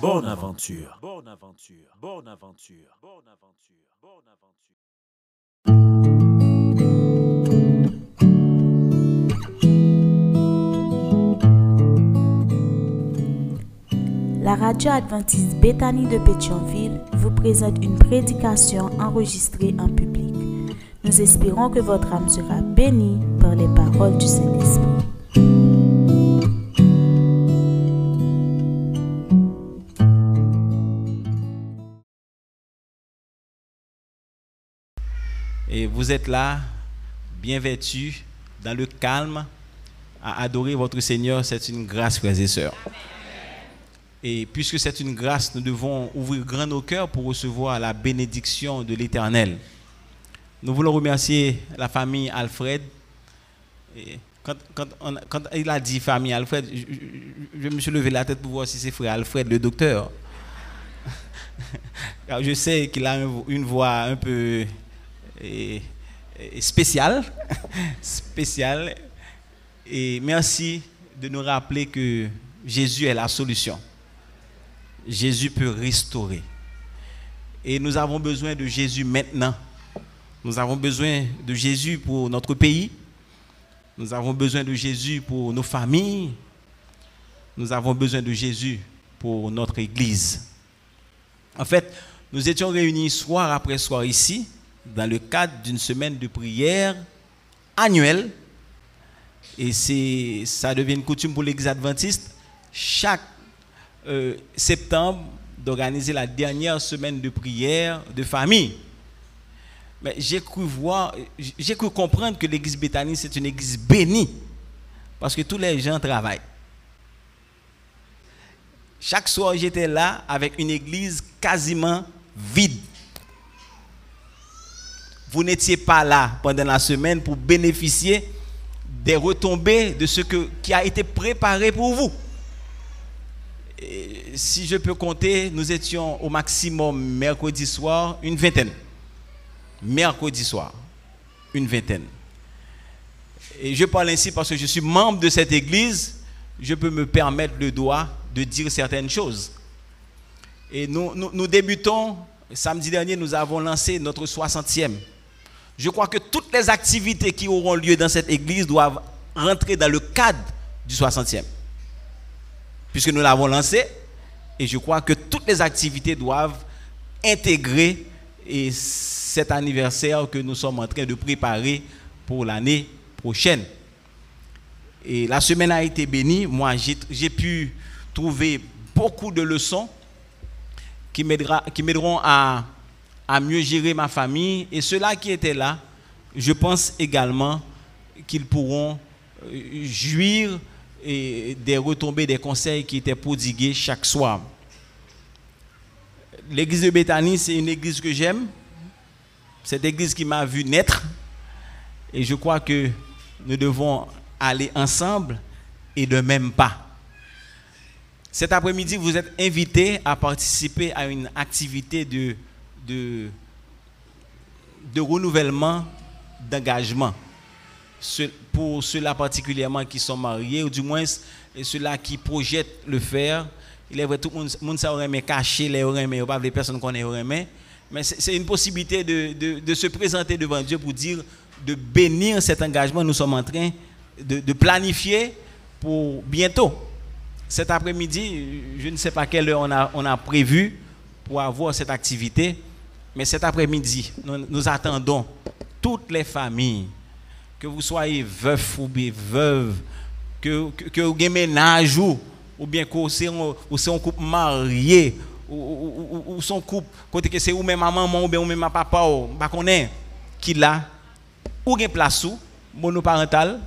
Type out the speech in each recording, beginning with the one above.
Bonne aventure. Bonne aventure. Bonne aventure. Bonne aventure. Bonne aventure. La radio adventiste Bethany de Pétionville vous présente une prédication enregistrée en public. Nous espérons que votre âme sera bénie par les paroles du Saint-Esprit. Et vous êtes là, bien vêtus, dans le calme, à adorer votre Seigneur. C'est une grâce, frères et sœurs. Et puisque c'est une grâce, nous devons ouvrir grand nos cœurs pour recevoir la bénédiction de l'Éternel. Nous voulons remercier la famille Alfred. Quand, il a dit famille Alfred, je, je- me suis levé la tête pour voir si c'est frère Alfred, le docteur. Je sais qu'il a un- une voix un peu et, spécial, spécial. Et merci de nous rappeler que Jésus est la solution. Jésus peut restaurer. Et nous avons besoin de Jésus maintenant. Nous avons besoin de Jésus pour notre pays. Nous avons besoin de Jésus pour nos familles. Nous avons besoin de Jésus pour notre Église. En fait, nous étions réunis soir après soir ici, dans le cadre d'une semaine de prière annuelle. Et c'est, ça devient une coutume pour l'Église adventiste, chaque euh, septembre, d'organiser la dernière semaine de prière de famille. Mais j'ai cru voir, j'ai cru comprendre que l'Église Béthanie, c'est une église bénie, parce que tous les gens travaillent. Chaque soir, j'étais là avec une église quasiment vide. Vous n'étiez pas là pendant la semaine pour bénéficier des retombées de ce que, qui a été préparé pour vous. Et si je peux compter, nous étions au maximum mercredi soir une vingtaine. Mercredi soir, une vingtaine. Et je parle ainsi parce que je suis membre de cette église, je peux me permettre le droit de dire certaines choses. Et nous, nous, nous débutons, samedi dernier, nous avons lancé notre 60e. Je crois que toutes les activités qui auront lieu dans cette église doivent rentrer dans le cadre du 60e. Puisque nous l'avons lancé, et je crois que toutes les activités doivent intégrer et cet anniversaire que nous sommes en train de préparer pour l'année prochaine. Et la semaine a été bénie. Moi, j'ai pu trouver beaucoup de leçons qui m'aideront à, à mieux gérer ma famille. Et ceux-là qui étaient là, je pense également qu'ils pourront euh, jouir et des retombées des conseils qui étaient prodigués chaque soir. L'église de Béthanie, c'est une église que j'aime. Cette église qui m'a vu naître. Et je crois que nous devons aller ensemble et de même pas. Cet après-midi, vous êtes invités à participer à une activité de, de, renouvellement d'engagement. Pour ceux-là particulièrement qui sont mariés, ou du moins ceux-là qui projettent le faire. Il est vrai, tout le monde, monde ça aurait aimé cacher les aurait aimé, pas les personnes qu'on aurait aimé. Mais c'est une possibilité de, se présenter devant Dieu pour dire, de bénir cet engagement. Nous sommes en train de, planifier pour bientôt. Cet après-midi, je ne sais pas quelle heure on a prévu pour avoir cette activité, mais cet après-midi, nous, attendons toutes les familles, que vous soyez veuf ou veuve, que, que, que vous ménage ou, bien que vous soyez un- couple marié, ou, ou, ou, son couple, côté que c'est ou même ma maman ou bien ou même papa, ou, bah qu'on est, qui là, ou gen place ou, monoparental,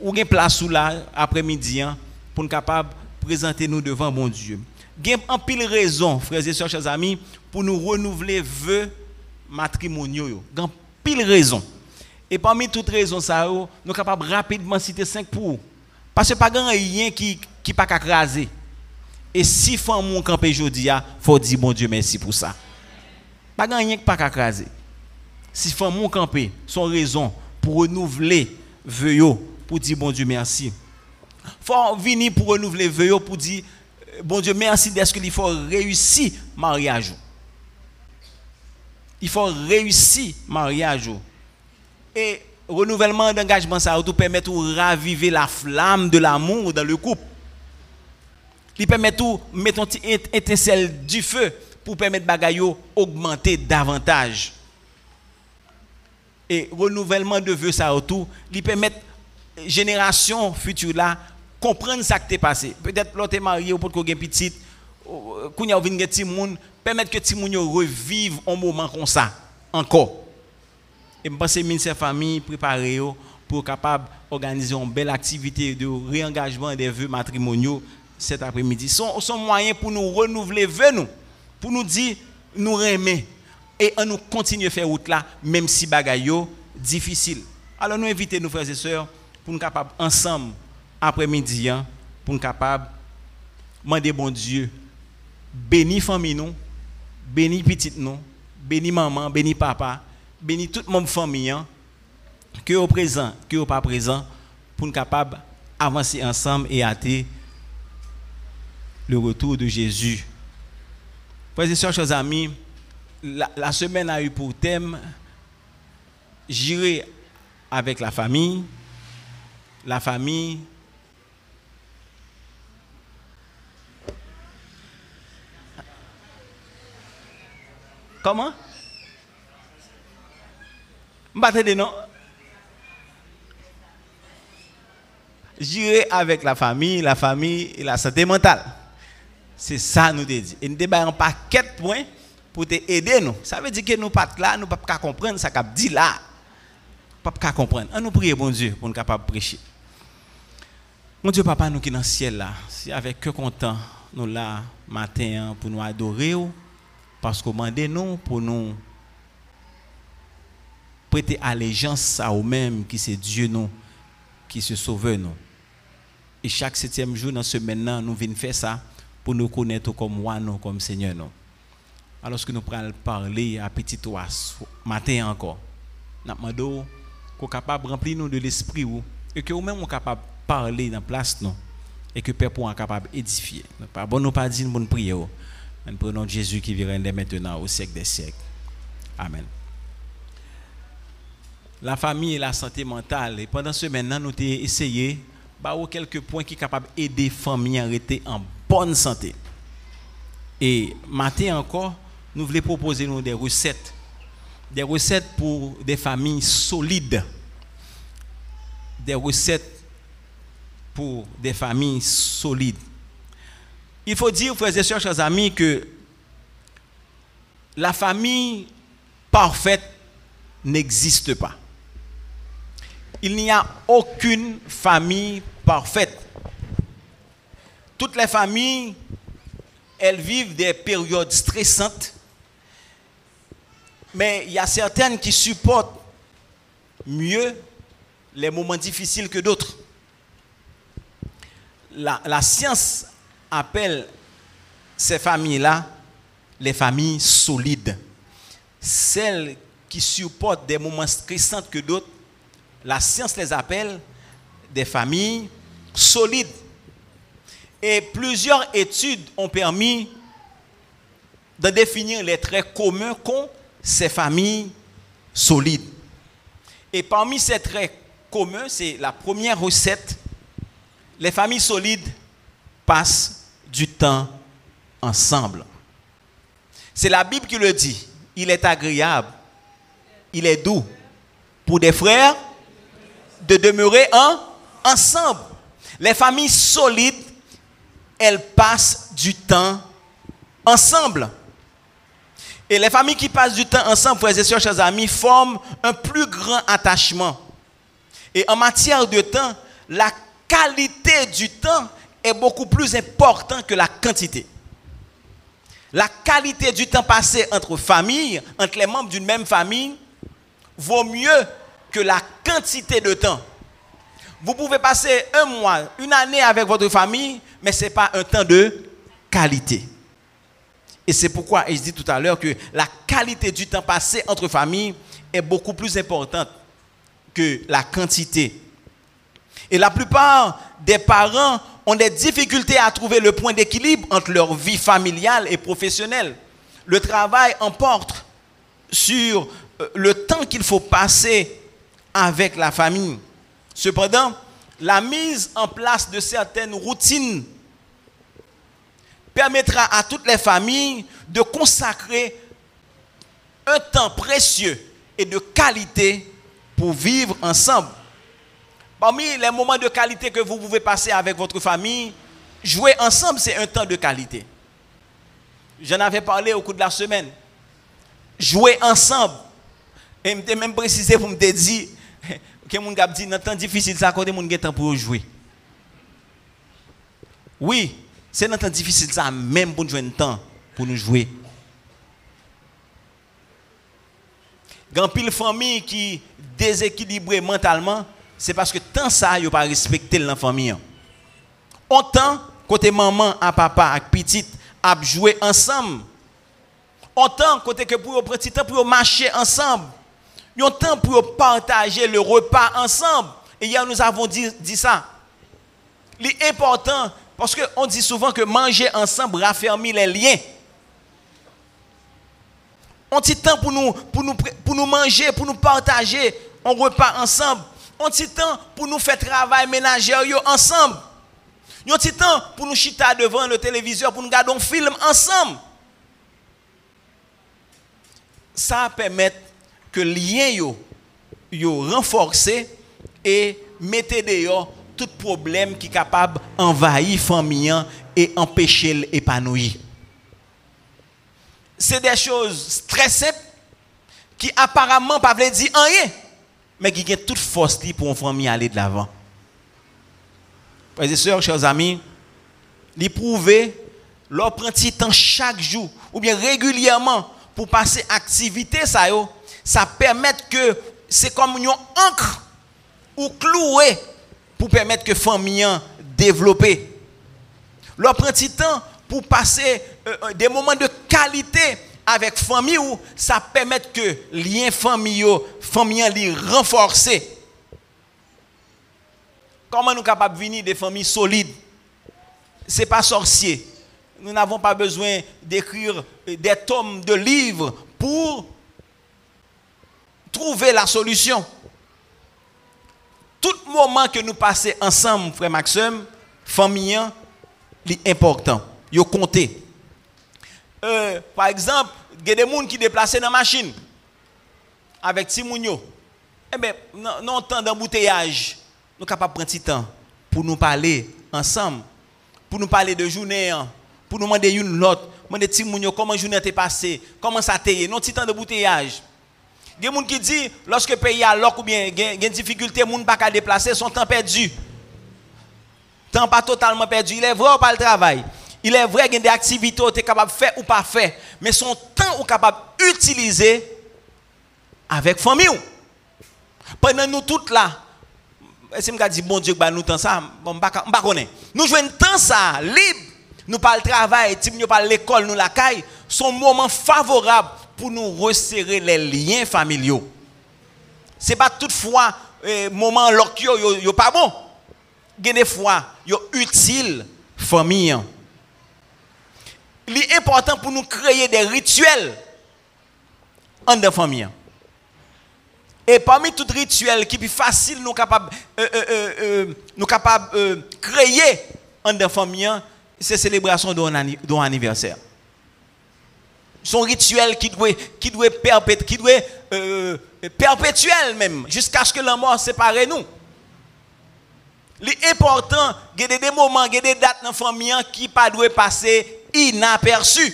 ou une place ou là après-midi hein, pour nous capable présenter nous devant bon Dieu. Il y a un pile raison, frères et sœurs, chers amis, pour nous renouveler vœux matrimoniaux. Il y a pile raison. Et parmi toutes les raisons, nous sommes capables rapidement citer cinq pour. Parce que pas rien qui qui pas. Et si femme mon campé jodi a, faut dire bon Dieu merci pour ça. Pas rien qui pas craser. Si femme mon campé, son raison pour renouveler vœux pour dire bon Dieu merci. Faut venir pour renouveler vœux pour dire bon Dieu merci d'être qu'il faut réussir mariage? Il faut réussir mariage. Et renouvellement d'engagement, ça va permettre de raviver la flamme de l'amour dans le couple. Il permet de mettre une étincelle du feu pour permettre bagayo augmenter davantage. Et renouvellement de vœux, ça tout, il permet génération future là comprendre ce qui est passé. Peut-être l'autre est marié ou peut-être qu'il petit, qu'on y a un petit monde, permettre que petit monde revive un moment comme ça encore. Et je pense que ministère famille préparé pour capable organiser une belle activité de réengagement des vœux matrimoniaux cet après-midi. Son, son moyen pour nous renouveler vœux nous, pour nous dire nous aimer et on nous continuer à faire route là même si bagaille difficile. Alors nous invitons nos frères et sœurs pour nous capables ensemble après-midi hein, pour nous capables demander bon Dieu béni famille nous, béni petite nous, béni maman, béni papa bénis toute mon famille, hein, que au présent, que au pas présent, pour nous capables d'avancer ensemble et hâter le retour de Jésus. Frères et chers amis, la, semaine a eu pour thème J'irai avec la famille, la famille Comment? M'battez non J'irai avec la famille, la famille et la santé mentale. C'est ça nous dit. Et nous débattons un paquet points pour t'aider nous. Ça veut dire que nous pas là, nous pas comprendre ça qu'a dit là. Pas comprendre. On nous prie bon Dieu pour nous capable prêcher. Mon Dieu papa nous qui dans le ciel là, si avec que content nous là matin pour nous adorer parce que nous pour nous prêter allégeance à nous-mêmes, qui c'est Dieu nous, qui se sauve nous. Et chaque septième jour dans ce maintenant, nous venons faire ça pour nous connaître comme moi, nous, comme Seigneur nous. Alors que nous prenons parler à petit oies, matin encore, nous demandons qu'on capable de remplir nous de l'esprit et que nous-mêmes sommes capables de parler dans la place nous et que Père pour capable d'édifier. Pas bon nous pas dire bonne prière. Nous prenons Jésus qui vient dès maintenant au siècle des siècles. Amen la famille et la santé mentale. Et pendant ce maintenant, nous avons essayé bah, quelques points qui sont capables d'aider les familles à rester en bonne santé. Et matin encore, nous voulons proposer nous des recettes. Des recettes pour des familles solides. Des recettes pour des familles solides. Il faut dire, frères et sœurs, chers amis, que la famille parfaite n'existe pas il n'y a aucune famille parfaite. Toutes les familles, elles vivent des périodes stressantes, mais il y a certaines qui supportent mieux les moments difficiles que d'autres. La, la, science appelle ces familles-là les familles solides. Celles qui supportent des moments stressants que d'autres la science les appelle des familles solides. Et plusieurs études ont permis de définir les traits communs qu'ont ces familles solides. Et parmi ces traits communs, c'est la première recette. Les familles solides passent du temps ensemble. C'est la Bible qui le dit. Il est agréable, il est doux pour des frères de demeurer en, ensemble. Les familles solides, elles passent du temps ensemble. Et les familles qui passent du temps ensemble, frères et sœurs, chers amis, forment un plus grand attachement. Et en matière de temps, la qualité du temps est beaucoup plus importante que la quantité. La qualité du temps passé entre familles, entre les membres d'une même famille, vaut mieux que la quantité de temps. Vous pouvez passer un mois, une année avec votre famille, mais ce n'est pas un temps de qualité. Et c'est pourquoi, et je dis tout à l'heure, que la qualité du temps passé entre familles est beaucoup plus importante que la quantité. Et la plupart des parents ont des difficultés à trouver le point d'équilibre entre leur vie familiale et professionnelle. Le travail emporte sur euh, le temps qu'il faut passer avec la famille. Cependant, la mise en place de certaines routines permettra à toutes les familles de consacrer un temps précieux et de qualité pour vivre ensemble. Parmi les moments de qualité que vous pouvez passer avec votre famille, jouer ensemble, c'est un temps de qualité. J'en avais parlé au cours de la semaine. Jouer ensemble. Et je même précisé pour me dire que mon gars dit, dans temps difficile, ça accorde mon temps pour jouer. Oui, c'est dans temps difficile, ça même pour nous jouer un temps pour nous jouer. Quand pile famille qui déséquilibrée mentalement, c'est parce que tant ça, ils pas respecté la famille. Autant côté maman et papa et petite a joué ensemble. Autant côté que pour petit temps pour marcher ensemble. un temps pour partager le repas ensemble. Et hier nous avons dit, dit ça. L'important parce qu'on dit souvent que manger ensemble raffermit les liens. On petit temps pour nous, pour, nous, pour nous manger, pour nous partager un repas ensemble. On petit temps pour nous faire travail ménager ensemble. Un petit temps pour nous chiter devant le téléviseur, pour nous garder un film ensemble. Ça permet que lien yo, renforcé et mettez dehors tout problème qui est capable d'envahir famille et empêcher l'épanouir. C'est des choses très qui apparemment ne veulent dire rien, mais qui ont toute force pour une famille aller de l'avant. Frères et sœurs, chers amis, les prouver, leur prendre temps chaque jour ou bien régulièrement pour passer activité ça ça permet que c'est comme une encre ou cloué pour permettre que famille développe. Leur prend temps pour passer euh, euh, des moments de qualité avec famille où ça permet que lien familial famille renforcer. Comment nous capables de venir des familles solides? Ce n'est pas sorcier. Nous n'avons pas besoin d'écrire des tomes de livres pour trouver la solution tout moment que nous passons ensemble, frère Maxime, famille, c'est important. Yo compter. Euh, par exemple, il y a des gens qui déplacent dans la machine avec Timounio. Eh bien, non temps d'embouteillage, nous sommes capables de prendre petit temps pour nous parler ensemble, pour nous parler de journée, hein. pour nous demander une note, demander Timounio comment la journée est passée, comment ça a été, non petit temps d'embouteillage. Il y a des gens qui disent, lorsque le pays a l'oc ou bien il y a des difficultés, les gens ne pas déplacer, son temps perdu. Temps pas totalement perdu. Il est vrai pas le travail? Il est vrai qu'il y a des activités que tu es capable de faire ou pas faire. Mais son temps est capable d'utiliser avec la famille. Pendant nous toutes là, si je dis bon Dieu, bah, nous temps ça, bon, pas connaître. Nous jouons temps ça, libre. Nous parlons travail, nous parlons l'école, nous la caille. Son moment favorable pour nous resserrer les liens familiaux. Ce n'est pas toutefois eh, moment lorsque yo, yo, pas bon. A des fois, yo utile famille. Il est important pour nous créer des rituels en de famille. Et parmi tous les rituels qui sont faciles, nous capables euh, euh, euh, capables créer en de famille, c'est la célébration d'un anniversaire son rituel qui doit, qui doit, perpétuer, qui euh, perpétuel même, jusqu'à ce que la mort sépare nous. L'important, il y a des moments, il y a des dates dans la famille qui ne doivent pas passer inaperçus.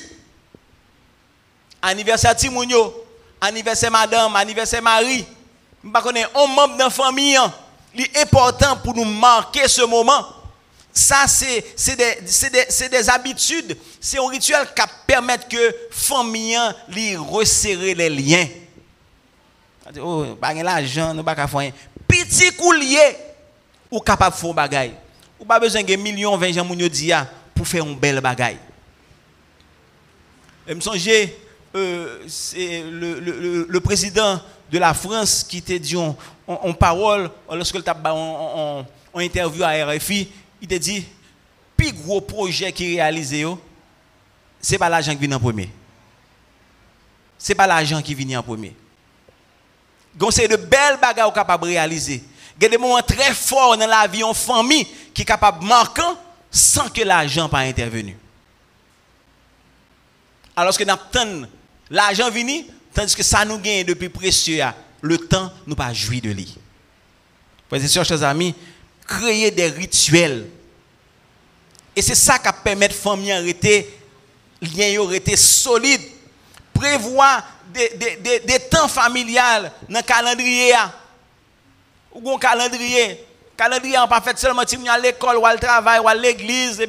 Anniversaire Timounio, anniversaire madame, anniversaire Marie. Je ne un membre de la famille Il est important pour nous marquer ce moment. Ça, c'est des, des, habitudes, c'est un rituel qui permet que famille lui resserrer les liens. Oh, pas l'argent, pas Petit coulier ou capable de faire bagaille. Ou pas besoin de millions, 20 gens pour faire un bel bagaille. Je me songeais, euh, c'est le, le, le, président de la France qui t'a dit en, parole, lorsque as en, interview à RFI, il t'a dit, le plus gros projet qui réalisé, ce n'est pas l'argent qui vient en premier. Ce n'est pas l'argent qui vient en premier. Donc c'est de belles bagages capable de réaliser. Il y a des moments très forts dans la vie en famille qui sont capables de marquer sans que l'argent pas intervenu. Alors que nous l'argent venu, tandis que ça nous gagne depuis précieux, le temps nous pas jouir de lui. Frères et sœurs, chers amis, créer des rituels. Et c'est ça qui permet de famille arrêter, lien arrêter solide. Prévoir des, temps familiales dans le calendrier. Ou un calendrier. calendrier n'est pas fait seulement à l'école, ou à travail, ou à l'église,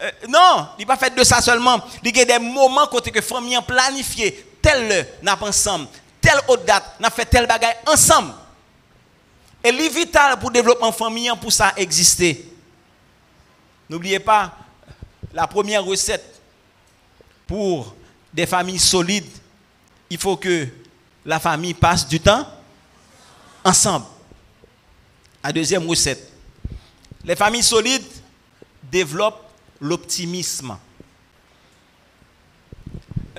euh, non, il pas fait de ça seulement. Il y a des moments côté que famille planifié, tel n'a pas ensemble, telle autre date, n'a fait tel bagage ensemble. Et c'est vital pour le développement famille pour ça exister. N'oubliez pas la première recette pour des familles solides, il faut que la famille passe du temps ensemble. La deuxième recette. Les familles solides développent l'optimisme.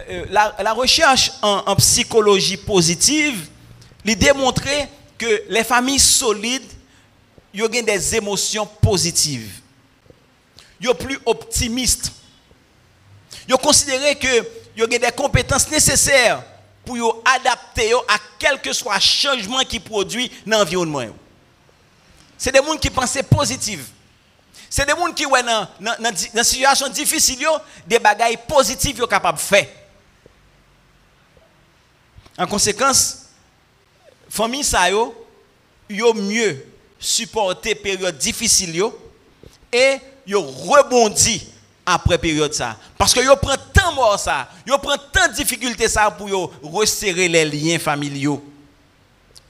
Euh, la, recherche en, psychologie positive lui que les familles solides ont des émotions positives. Ils sont plus optimistes. Ils considéré que ont des compétences nécessaires pour adapter à quel que soit le changement qui produit dans l'environnement. C'est des gens qui pensent positif. C'est des gens qui, ouais, dans une situation difficile, des bagailles positives sont capables de faire. En conséquence, famille ça yo, yo mieux supporter période difficile et yo rebondi après période ça parce que yo prend tant mort ça, yo prend tant de difficultés ça pour yo resserrer les liens familiaux.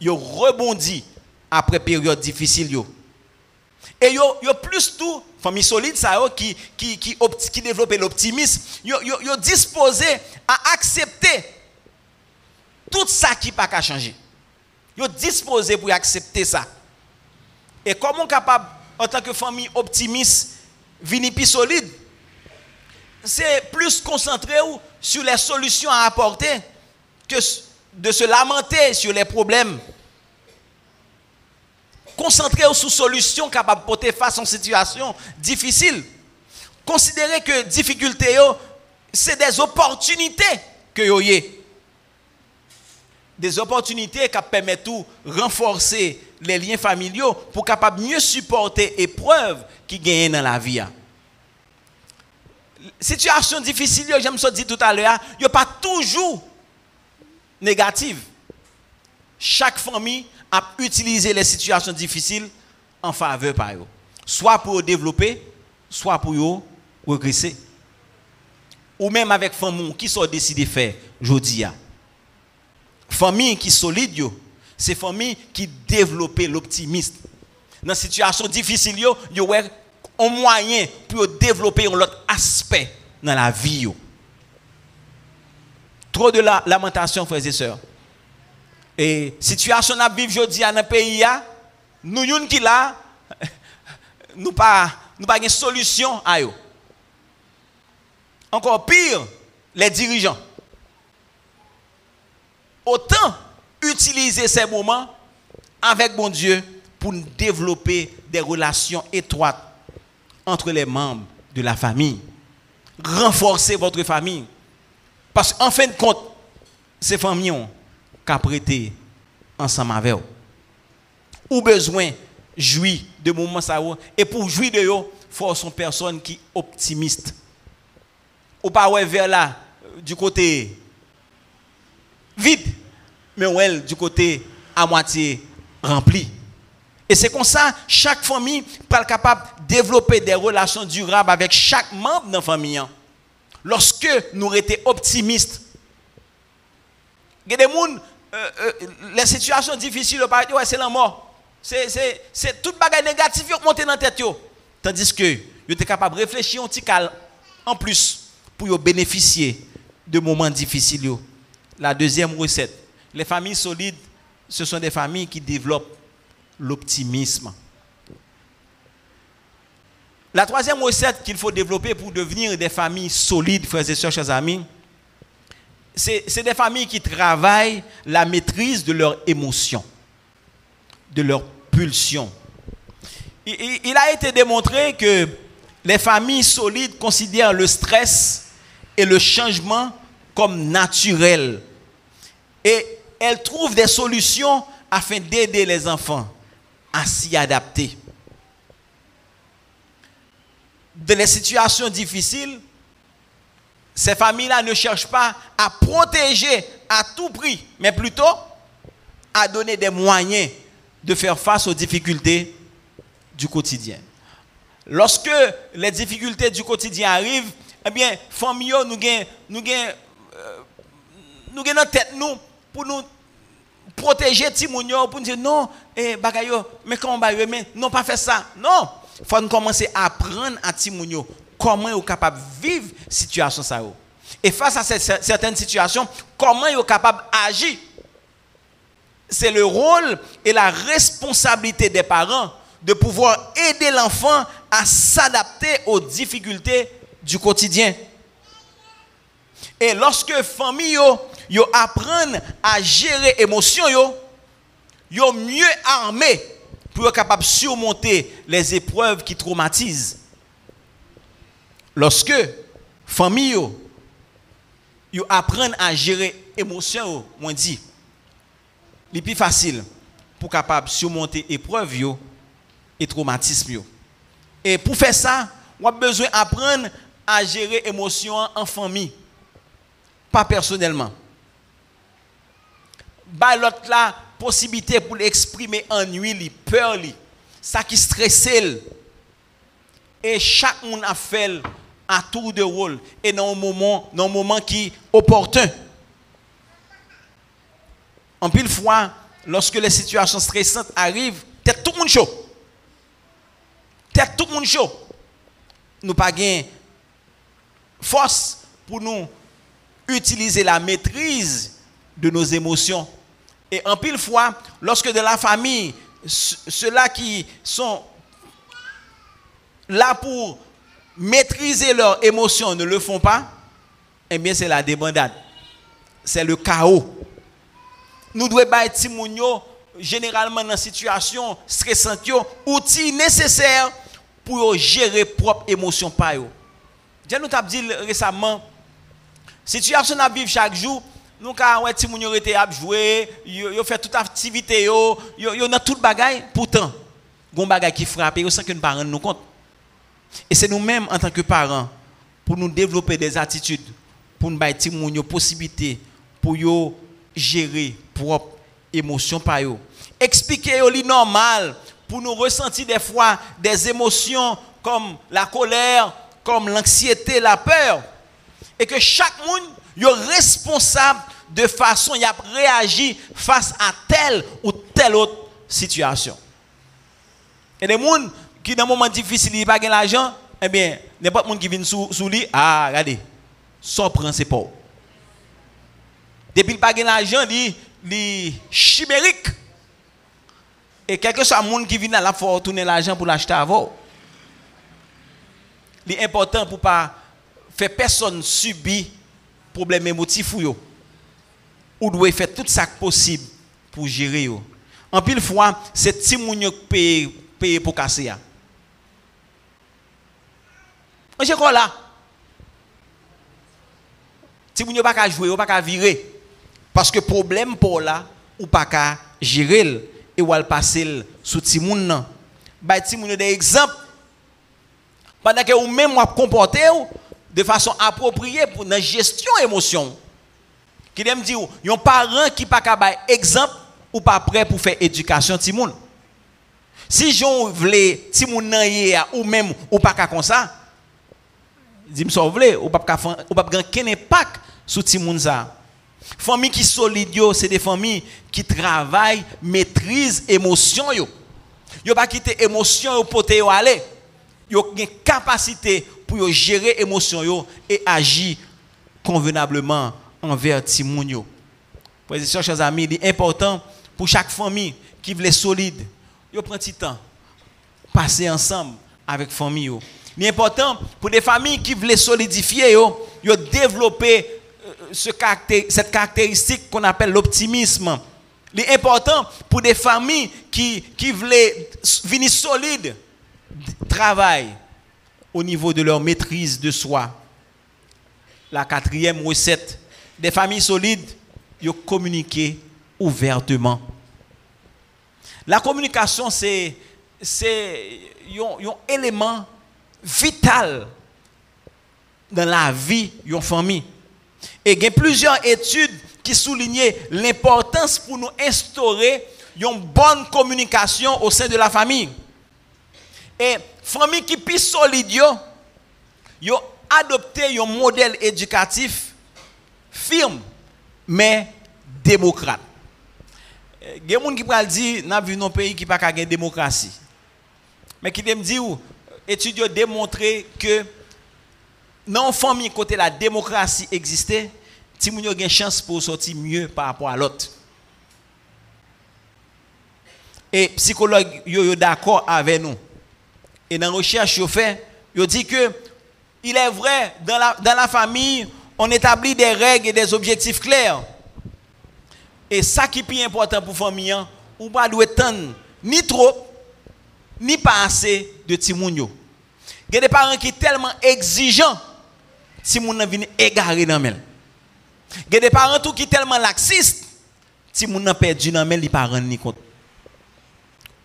Yo rebondi après période difficile yo. Et yo, yo plus tout, famille solide, ça qui, qui, qui, développe l'optimisme, yo, yo disposé à accepter tout ça qui pas qu'à changer. Yo disposé pour accepter ça. Et comment capable, en tant que famille optimiste, venir plus solide, c'est plus concentré sur les solutions à apporter que de se lamenter sur les problèmes concentrer sur solutions capables de porter face à une situation difficile. Considérez que difficulté, c'est des opportunités que vous avez. Des opportunités qui permettent de renforcer les liens familiaux pour capable mieux supporter les épreuves qui gagnent dans la vie. Situation difficile, j'aime ça dit tout à l'heure, il a pas toujours négative. Chaque famille à utiliser les situations difficiles en faveur par eux. Soit pour développer, soit pour regresser. Ou même avec famille qui sont décidé de faire aujourd'hui. Famille qui solide, c'est famille qui développe l'optimisme. Dans situation difficile, il y a un moyen pour développer un autre aspect dans la vie. Trop de la lamentation, frères et sœurs. Et situation à vivre aujourd'hui dans le pays, nous nous pas nous pas une solution à. Encore pire, les dirigeants. Autant utiliser ces moments avec bon Dieu pour développer des relations étroites entre les membres de la famille. Renforcer votre famille. Parce qu'en fin de compte, ces familles ont prêter ensemble avec vous. Ou besoin jouir de moments ça et pour jouir de eux, faut son personne qui optimiste. Ou pas ouais vers là du côté vide, mais ouais du côté à moitié rempli. Et c'est comme ça, chaque famille être capable de développer des relations durables avec chaque membre de la famille. hein. Lorsque nous étions optimistes, il y a des gens, euh, euh, les situations difficiles, ouais, c'est la mort. C'est, toute bagaille négative qui monte dans la tête. yo. Tandis que vous êtes capable de réfléchir un petit calme en plus pour bénéficier de moments difficiles. yo. La deuxième recette, les familles solides, ce sont des familles qui développent l'optimisme. La troisième recette qu'il faut développer pour devenir des familles solides, frères et sœurs, chers amis, c'est des familles qui travaillent la maîtrise de leurs émotions, de leurs pulsions. Il, il- a été démontré que les familles solides considèrent le stress et le changement comme naturel. Et elles trouvent des solutions afin d'aider les enfants à s'y adapter. Dans les situations difficiles, ces familles-là ne cherchent pas à protéger à tout prix, mais plutôt à donner des moyens de faire face aux difficultés du quotidien. Lorsque les difficultés du quotidien arrivent, eh bien, famille, nous gagnons nous gagnons, euh, nous tête nous pour nous protéger Timounio, pour nous dire non, eh, bagayo, mais comment on va mais non, pas faire ça. Non, il faut nous commencer à apprendre à Timounio comment ils sont capables de vivre situation ça. yo. Et face à certaines situations, comment ils sont capables d'agir. C'est le rôle et la responsabilité des parents de pouvoir aider l'enfant à s'adapter aux difficultés du quotidien. Et lorsque famille yo, yo apprennent à gérer émotion yo, yo mieux armés pour être capable de surmonter les épreuves qui traumatisent. Lorsque famille yo, apprennent à gérer émotion moi dit, le plus facile pour capable surmonter épreuve yo et traumatisme yo. Et pour faire ça, on a besoin d'apprendre à gérer émotion en famille, pas personnellement. Bah l'autre là possibilité pour l'exprimer ennui, peur ça qui stresse. Et chaque monde a fait à tour de rôle et dans un moment, dans qui est opportun. En pile fois, lorsque les situations stressantes arrivent, tout le monde chaud. Tout le monde chaud. Nous pas gain force pour nous utiliser la maîtrise de nos émotions. Et en pile fois, lorsque de la famille, ce- ceux-là qui sont là pour maîtriser leurs émotions ne le font pas, eh bien c'est la débandade. C'est le chaos. Nous devons Timounio généralement dans situation stressante, yo, outils nécessaires pour yo gérer propre émotion pa yo. Je nous t'a dit récemment, situation à vivre chaque jour, nous ka ouais Timounio rete ap jouer, yo, yo fait toute activité yo, yo, yo dans toute bagaille, pourtant gon bagaille qui frappe yo sans que nous pas rendre nous compte. Et c'est nous-mêmes en tant que parents pour nous développer des attitudes, pour nous bailler Timounio possibilité pour yo gérer propre émotion par yo. Expliquer li normal pour nous ressentir des fois des émotions comme la colère, comme l'anxiété, la peur. Et que chaque monde est responsable de façon y a réagi face à telle ou telle autre situation. Et des gens qui dans un moment difficile, n'ont pas l'argent, eh bien, n'importe monde qui vient sous, lui, ah, regardez, son prend ses pauvres. Depuis le pas de l'argent, il est chimérique. Et quel que soit le monde qui vient là, il faut retourner l'argent pour l'acheter avant. Il est important pour ne pas faire personne subir problème émotif ou. Ou doit faire tout ça possible pour gérer. En pile fois, c'est petit yo paye paye pour casser ya. On j'ai quoi là? Ti moun yo pas ka jouer, ou pas ka virer. Parce que problème pour là, ou pas ka gérer et ou al passer l sous ti moun nan. Bay ti moun yo des exemples. Pendant que ou même ou comporter de façon appropriée pour la gestion émotion. Qui aime dire, yon parent qui pas bay exemple ou pas prêt pour faire éducation ti moun. Si j'en voulais, si mon nan ou même ou pas qu'à comme ça, ça voulez, ou pas ou pas impact sur ti moun. Famille qui solide c'est des familles qui travaillent, maîtrisent émotion yo. Yo pas quitter émotion yo yo aller. Yo une capacité pour gérer émotion yo et agir convenablement envers ti moun yo. Chers amis, il est important pour chaque famille qui veut solide. Yo prend petit temps passer ensemble avec famille yo. Il est important pour des familles qui veulent solidifier yo développer euh, ce cette caractéristique qu'on appelle l'optimisme. Il est important pour des familles qui, qui veulent venir solides, travail au niveau de leur maîtrise de soi. La quatrième recette, des familles solides, ils communiquent ouvertement. La communication, c'est un élément vital dans la vie d'une famille. Et il y a plusieurs études qui soulignent l'importance pour nous instaurer une bonne communication au sein de la famille. Et famille qui plus solide, yo, adopté un modèle éducatif firme, mais démocrate. Il y a des gens qui parlent dire n'a vu un pays qui n'a pas de démocratie. Mais qui me dit études ont démontré que dans une famille côté la démocratie existait, si vous une chance pour sortir mieux par rapport à l'autre. Et psychologues sont d'accord avec nous. Et dans la recherche fait, ils dit que il est vrai, dans la, la famille, on établit des règles et des objectifs clairs. Et ça qui est important pour la famille, on ne doit pas ni trop, ni pas assez de timounio. Il y a des parents qui sont tellement exigeants, si moun vient égaré dans mel. Il y a des parents qui sont tellement laxistes, si moun nan perdu dans mel, ils pas rendre ni compte.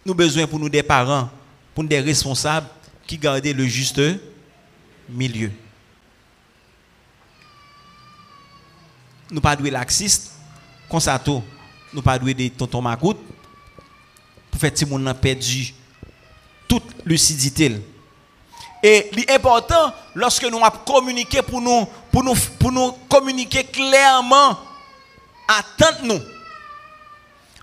Nous avons besoin pour nous des parents, pour nous des responsables qui gardent le juste milieu. Nous pas de laxistes, comme ça tout, nous pas de tonton macoute pour faire que moun perdu toute lucidité. Et l'important, lorsque nous avons communiqué pour nous, pour nous, pour nous communiquer clairement, attendez-nous.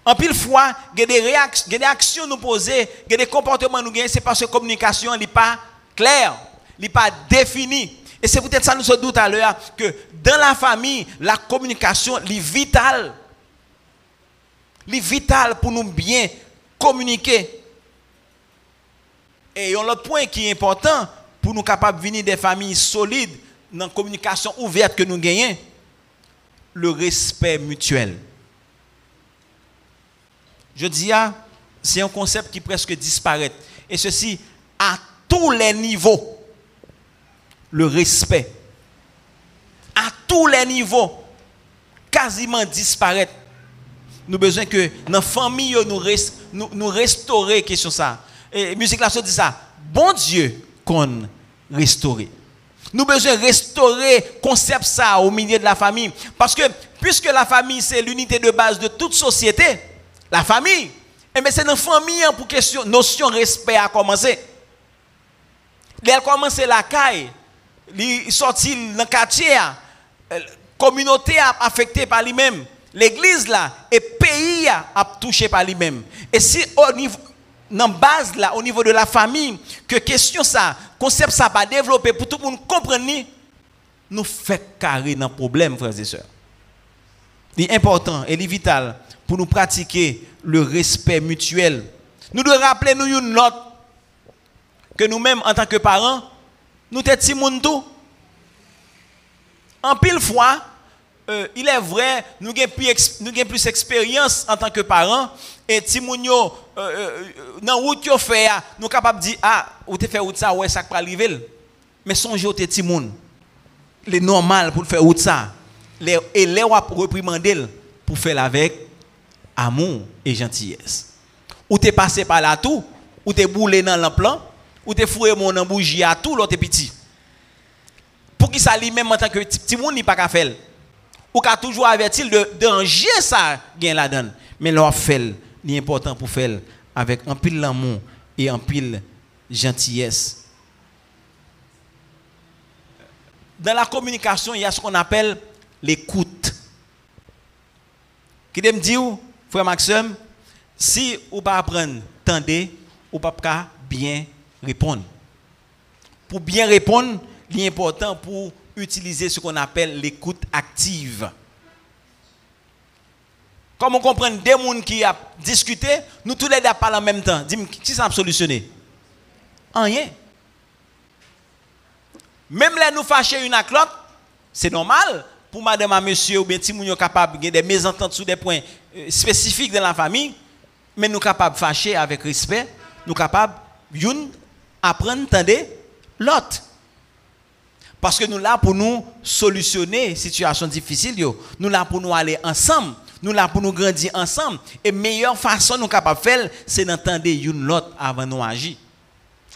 En pile fois, il y a des réactions, des actions nous poser, il y a des comportements nous gagner, c'est parce que la communication n'est pas claire, n'est pas définie. Et c'est peut-être ça nous se doute à l'heure que dans la famille, la communication est vitale. est vitale pour nous bien communiquer. Et un autre point qui est important pour nous capables de venir des familles solides dans la communication ouverte que nous gagnons, le respect mutuel. Je dis, ah, c'est un concept qui presque disparaît. Et ceci à tous les niveaux. Le respect. À tous les niveaux. Quasiment disparaît. Nous besoin que dans la famille, nous, nous, nous restaurer question ça. Et musique là, dit ça. Bon Dieu qu'on restaurer. Nous besoin de restaurer concept ça au milieu de la famille. Parce que puisque la famille, c'est l'unité de base de toute société, la famille, et eh c'est dans la famille pour question notion respect à commencer. Elle commence la caille, il sorti dans le quartier, hein. euh, communauté affectée par lui-même, l'église là, et pays a touché par lui-même. Et si au niveau, dans base là, au niveau de la famille, que question ça, concept ça pas développé pour tout le monde comprendre, nous fait carré dans le problème, frères et sœurs. C'est important et vital pour nous pratiquer le respect mutuel. Nous devons rappeler nous une note que nous-mêmes, en tant que parents, nous sommes tout. En pile fois, euh, il est vrai, nous avons plus, nous plus d'expérience en tant que parents, et Timounio, euh, euh, route yo fait, nous sommes capables de dire, ah, ou te fait route ça, ouais, ça pas arriver. Mais songez au Timoun. Le normal pour faire route ça. Et les reprimander pour faire avec amour et gentillesse. Ou te passé par là tout, ou te boulé dans le plan, ou te foué mon bougie à tout l'autre petit. Pour qu'il ça même en tant que monde n'est pas qu'à faire. Ou qu'a toujours averti de danger ça gain la donne. Mais l'on fait, c'est important pour faire avec un pile l'amour et en pile gentillesse. Dans la communication, il y a ce qu'on appelle l'écoute. Qui me dit, frère Maxime, si vous pas apprendre, tendez, ou pas bien répondre. Pour bien répondre, il est important pour utiliser ce qu'on appelle l'écoute active. Comme on comprend des gens qui ont discuté, nous tous les deux parlons en même temps. Dis-moi, qui ça a solutionné? Rien. Même là, nous fâcher une à l'autre, c'est normal pour madame et monsieur ou bien si nous sommes capables de des mésententes sur des points euh, spécifiques dans la famille, mais nous sommes capables de fâcher avec respect, nous sommes capables d'apprendre à l'autre. Parce que nous là pour nous solutionner situations difficiles, nous Nous là pour nous aller ensemble. Nous là pour nous grandir ensemble. Et meilleure façon nous capable faire, c'est d'entendre une l'autre avant nous agir.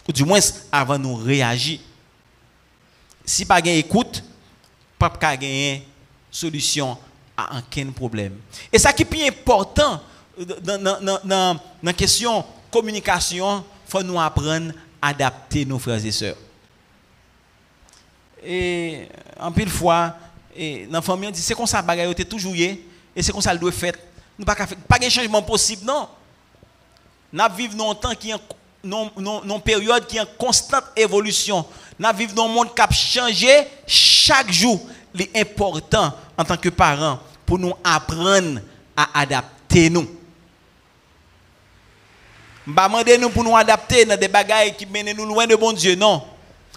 Ou du moins avant de nous réagir. Si pas gain écoute, pas gain solution à aucun problème. Et ça qui est plus important dans la question communication, faut nous apprendre à adapter nos frères et sœurs. Et en pile fois, et dans la famille, on dit c'est comme ça, bagaille était toujours et c'est comme ça le doit faire. Nous pas pas de changement possible non. Nous vivons dans un temps qui est période qui est en constante évolution. Nous vivons dans un monde qui a changé chaque jour. C'est important en tant que parents pour nous apprendre à adapter nous. Pas demander nous pour nous adapter dans des bagailles qui mènent nous loin de bon Dieu, non.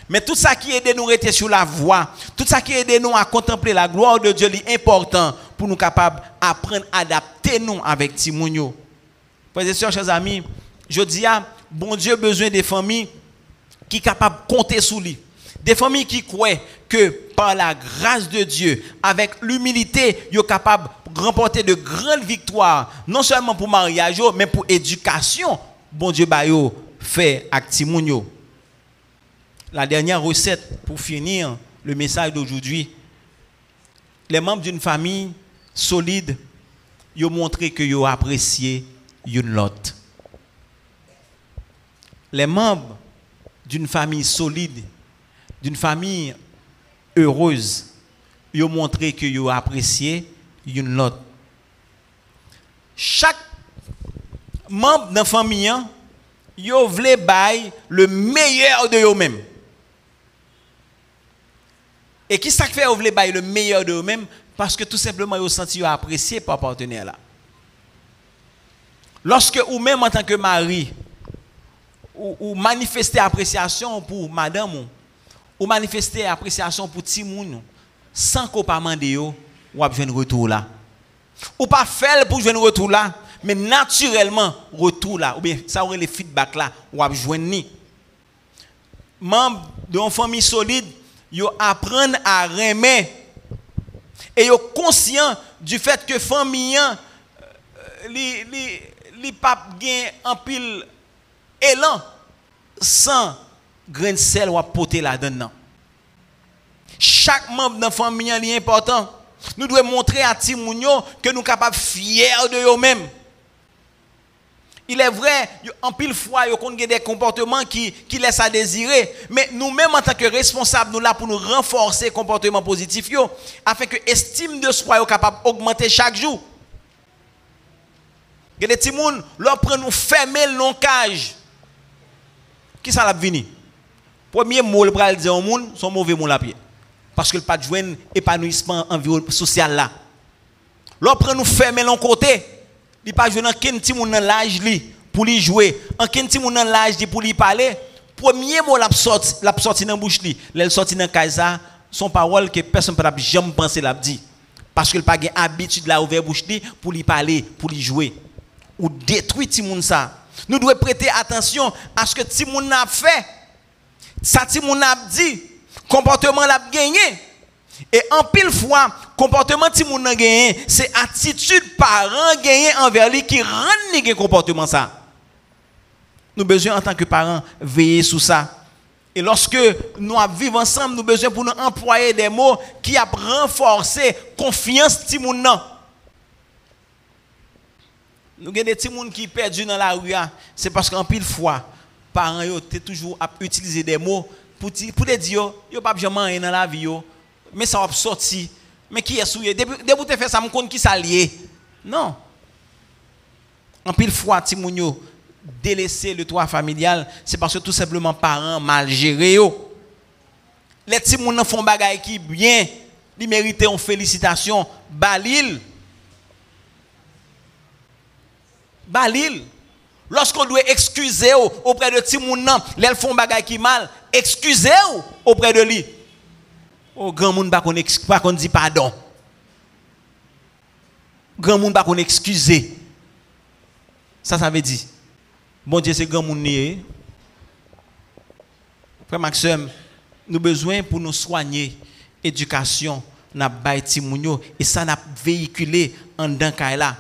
Mais tout ça qui aide nous à rester sur la voie, tout ça qui aide nous à contempler la gloire de Dieu, est important pour nous capables d'apprendre à adapter nous avec Timounio. Frères et sœurs, chers amis, je dis à bon Dieu besoin des familles qui sont capables de compter sur lui. Des familles qui croient que par la grâce de Dieu, avec l'humilité, ils sont capables de remporter de grandes victoires, non seulement pour mariage, mais pour éducation. Bon Dieu, bah, fait avec Timounio. La dernière recette pour finir le message d'aujourd'hui. Les membres d'une famille solide, ils ont montré que ont apprécié une lot. Les membres d'une famille solide, d'une famille heureuse, ils ont montré que ont apprécié une lot. Chaque membre d'une famille, ils voulu le meilleur de eux-mêmes. Et qui ça fait vous le meilleur de eux-mêmes parce que tout simplement ils ont senti apprécié par partenaire là. Lorsque ou même en tant que mari ou, ou manifester appréciation pour madame ou, manifester appréciation pour Timoun sans qu'on pas demander ou avez un retour là. Ou pas faire pour un retour là, mais naturellement retour là ou bien ça aurait les feedback là ou avez joindre membre d'une famille solide yo apprennent à remettre et yo conscient du fait que famille euh, li li li pas en pile élan sans grain de sel ou porter là-dedans. Chaque membre de la famille est important. Nous devons montrer à Timounio que nous sommes capables fiers de nous-mêmes. Il est vrai, en pile fois, il y a des comportements qui, qui laissent à désirer. Mais nous-mêmes, en tant que responsables, nous là pour nous renforcer les comportements positifs, afin que l'estime de soi soit capable d'augmenter chaque jour. Il y a des petits gens, leur nous fermer le cage. Qui ça l'a venu? Premier mot, le bras dire au monde, son mauvais mot la pied. Parce que le pas de épanouissement social là. Leur nous fermer l'on côté il pas jouer dans moun nan l'âge pour lui jouer en ti moun nan l'âge pour lui parler premier mot l'a sorti l'a sorti dans bouche li. L'elle sorti dans kaisa son parole que personne peut jamais penser l'a dit parce qu'il pas gain habitude la ouvert bouche pour lui parler pour lui jouer ou détruit ti moun ça nous devons prêter attention à ce que ti moun a fait ça ti moun a dit comportement l'a gagné et en pile fois, comportement ti moun gagné, c'est attitude parent gagné envers lui qui rend les comportement ça. Nous besoin en tant que parents veiller sur ça. Et lorsque nous vivons ensemble, nous besoin pour nous employer des mots qui a renforcé confiance ti moun nan. Nous avons des petits qui sont perdus dans la rue, c'est parce qu'en pile fois, parents yo t'es toujours à utiliser des mots pour pour dire yo, yo pas rien dans la vie. Mais ça va sortir. Mais qui est souillé? Depuis depuis te fait ça me compte qui ça lié. Non. En pile fois ti moun yo délaisser le toit familial, c'est parce que tout simplement parents mal géré yo. Les petits nan font bagay qui bien, li mérite une félicitation, balil. Balil. Lorsqu'on doit excuser auprès de ti moun nan, les font bagay qui mal, excusez ou auprès de lui. Oh grand moun pas qu'on pas qu'on dit pardon. Grand moun pas qu'on excuser. Ça ça veut dire bon Dieu c'est grand nié. Frère Maxime, nous besoin pour nous soigner éducation n'a yo, et ça n'a véhiculé en dan kay la.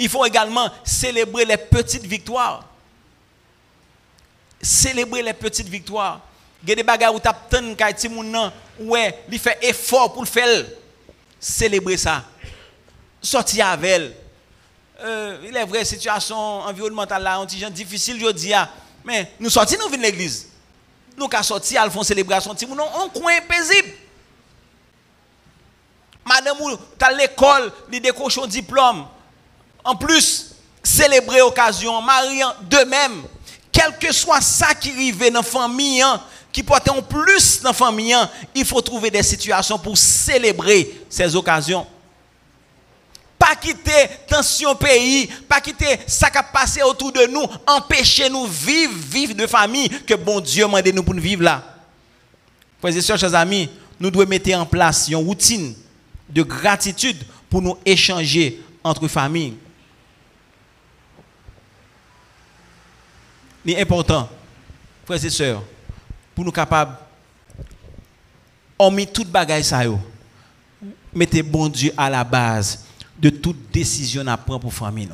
Il faut également célébrer les petites victoires. Célébrer les petites victoires. Il y a des bagages où tu as ouais, il fait effort pour le faire. Célébrer ça. Sortir avec elle. Euh, il est vrai, situation environnementale là, difficile, je dis, ah. mais nous sortis, nous venons de l'église. Nous qu'à sortir, à font célébration, ti moun, on coin paisible. Madame, ou t'as l'école, décroche un diplôme. En plus, célébrer occasion, mariant de même. Quel que soit ça qui arrive dans la famille, hein, qui porte en plus dans la hein, il faut trouver des situations pour célébrer ces occasions. Pas quitter tension pays, pas quitter ça qui a passé autour de nous, empêcher nous vivre, vivre de famille que bon Dieu m'a nous pour nous vivre là. Frères et sœurs, chers amis, nous devons mettre en place une routine de gratitude pour nous échanger entre familles. C'est important, frères et sœurs, pour nous capables, hormis toute bagaille ça yo, mettez bon Dieu à la base de toute décision à prendre pour famille.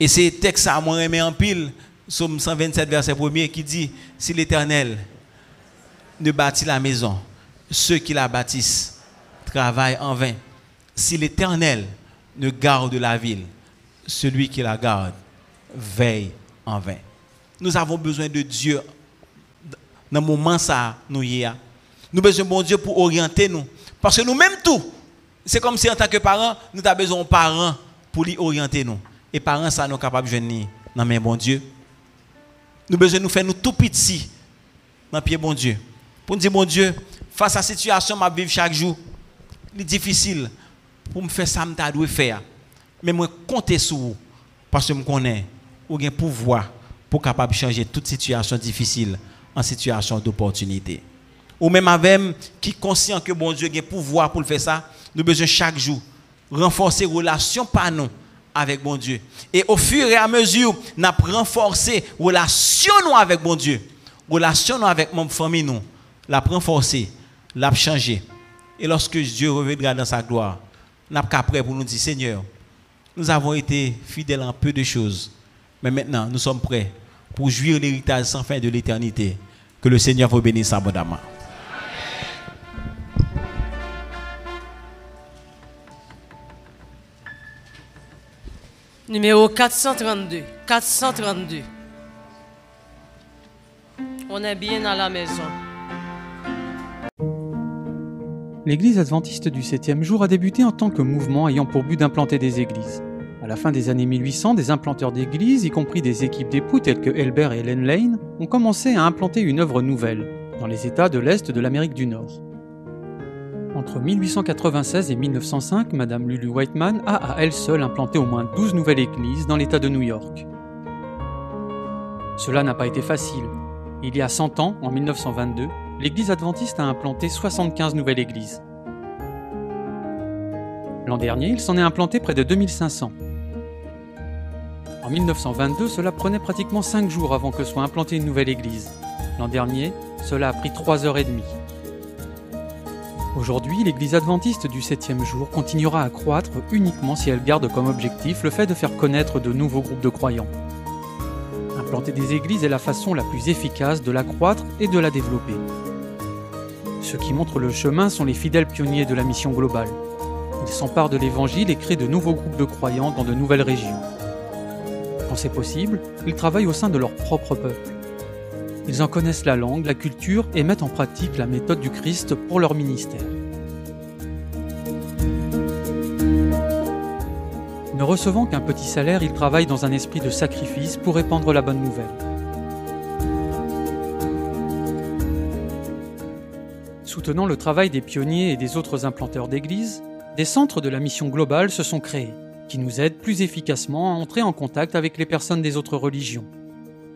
Et c'est texte à moi remet en pile, Somme 127 verset 1er qui dit si l'Éternel ne bâtit la maison, ceux qui la bâtissent travaillent en vain. Si l'Éternel ne garde la ville, celui qui la garde veille en vain. Nous avons besoin de Dieu dans le moment ça nous y a. Nous besoin de Dieu pour orienter nous. Parce que nous-mêmes tout, c'est comme si en tant que parents, nous avons besoin de parents pour lui orienter nous. Et parents, ça nous capables de venir dans main bon Dieu. Nous besoin de nous faire nous tout petits dans pied bon Dieu. Pour nous dire, bon Dieu, face à la situation que je vivre chaque jour, c'est difficile pour me faire ça que je dois faire. Mais moi, compter sur vous, parce que je connais, vous avez pouvoir pour capable changer toute situation difficile en situation d'opportunité. Ou même avec qui conscient que bon Dieu a un pouvoir pour le faire ça, nous besoin chaque jour renforcer la relation par nous avec bon Dieu. Et au fur et à mesure, nous la relation nous avec bon Dieu. Relation nous avec mon famille nous, l'a renforcé, l'a changé. Et lorsque Dieu reviendra dans sa gloire, nous prêts pour nous dire Seigneur, nous avons été fidèles en peu de choses, mais maintenant nous sommes prêts pour jouir l'héritage sans fin de l'éternité. Que le Seigneur vous bénisse abondamment. Numéro 432. 432. On est bien à la maison. L'Église adventiste du 7e jour a débuté en tant que mouvement ayant pour but d'implanter des églises. La fin des années 1800, des implanteurs d'églises, y compris des équipes d'époux telles que Elbert et Helen Lane, ont commencé à implanter une œuvre nouvelle, dans les États de l'Est de l'Amérique du Nord. Entre 1896 et 1905, Madame Lulu Whiteman a à elle seule implanté au moins 12 nouvelles églises dans l'État de New York. Cela n'a pas été facile. Il y a 100 ans, en 1922, l'Église adventiste a implanté 75 nouvelles églises. L'an dernier, il s'en est implanté près de 2500. En 1922, cela prenait pratiquement 5 jours avant que soit implantée une nouvelle église. L'an dernier, cela a pris 3 heures et demie. Aujourd'hui, l'église adventiste du 7e jour continuera à croître uniquement si elle garde comme objectif le fait de faire connaître de nouveaux groupes de croyants. Implanter des églises est la façon la plus efficace de la croître et de la développer. Ceux qui montrent le chemin sont les fidèles pionniers de la mission globale. Ils s'emparent de l'évangile et créent de nouveaux groupes de croyants dans de nouvelles régions. Quand c'est possible, ils travaillent au sein de leur propre peuple. Ils en connaissent la langue, la culture et mettent en pratique la méthode du Christ pour leur ministère. Ne recevant qu'un petit salaire, ils travaillent dans un esprit de sacrifice pour répandre la bonne nouvelle. Soutenant le travail des pionniers et des autres implanteurs d'églises, des centres de la mission globale se sont créés, qui nous aident plus efficacement à entrer en contact avec les personnes des autres religions.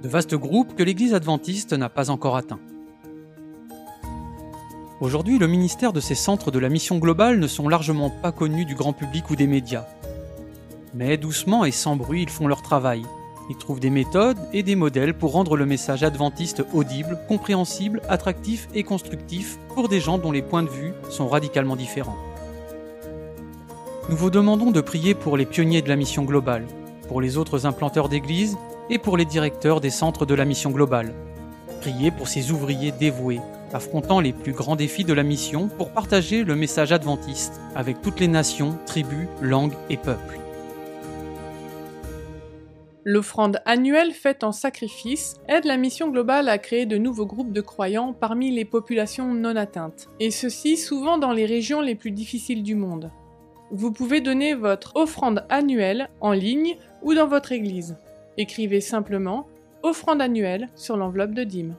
De vastes groupes que l'Église adventiste n'a pas encore atteints. Aujourd'hui, le ministère de ces centres de la mission globale ne sont largement pas connus du grand public ou des médias. Mais doucement et sans bruit, ils font leur travail. Ils trouvent des méthodes et des modèles pour rendre le message adventiste audible, compréhensible, attractif et constructif pour des gens dont les points de vue sont radicalement différents. Nous vous demandons de prier pour les pionniers de la mission globale, pour les autres implanteurs d'églises et pour les directeurs des centres de la mission globale. Priez pour ces ouvriers dévoués, affrontant les plus grands défis de la mission pour partager le message adventiste avec toutes les nations, tribus, langues et peuples. L'offrande annuelle faite en sacrifice aide la mission globale à créer de nouveaux groupes de croyants parmi les populations non atteintes, et ceci souvent dans les régions les plus difficiles du monde. Vous pouvez donner votre offrande annuelle en ligne ou dans votre église. Écrivez simplement offrande annuelle sur l'enveloppe de dîmes.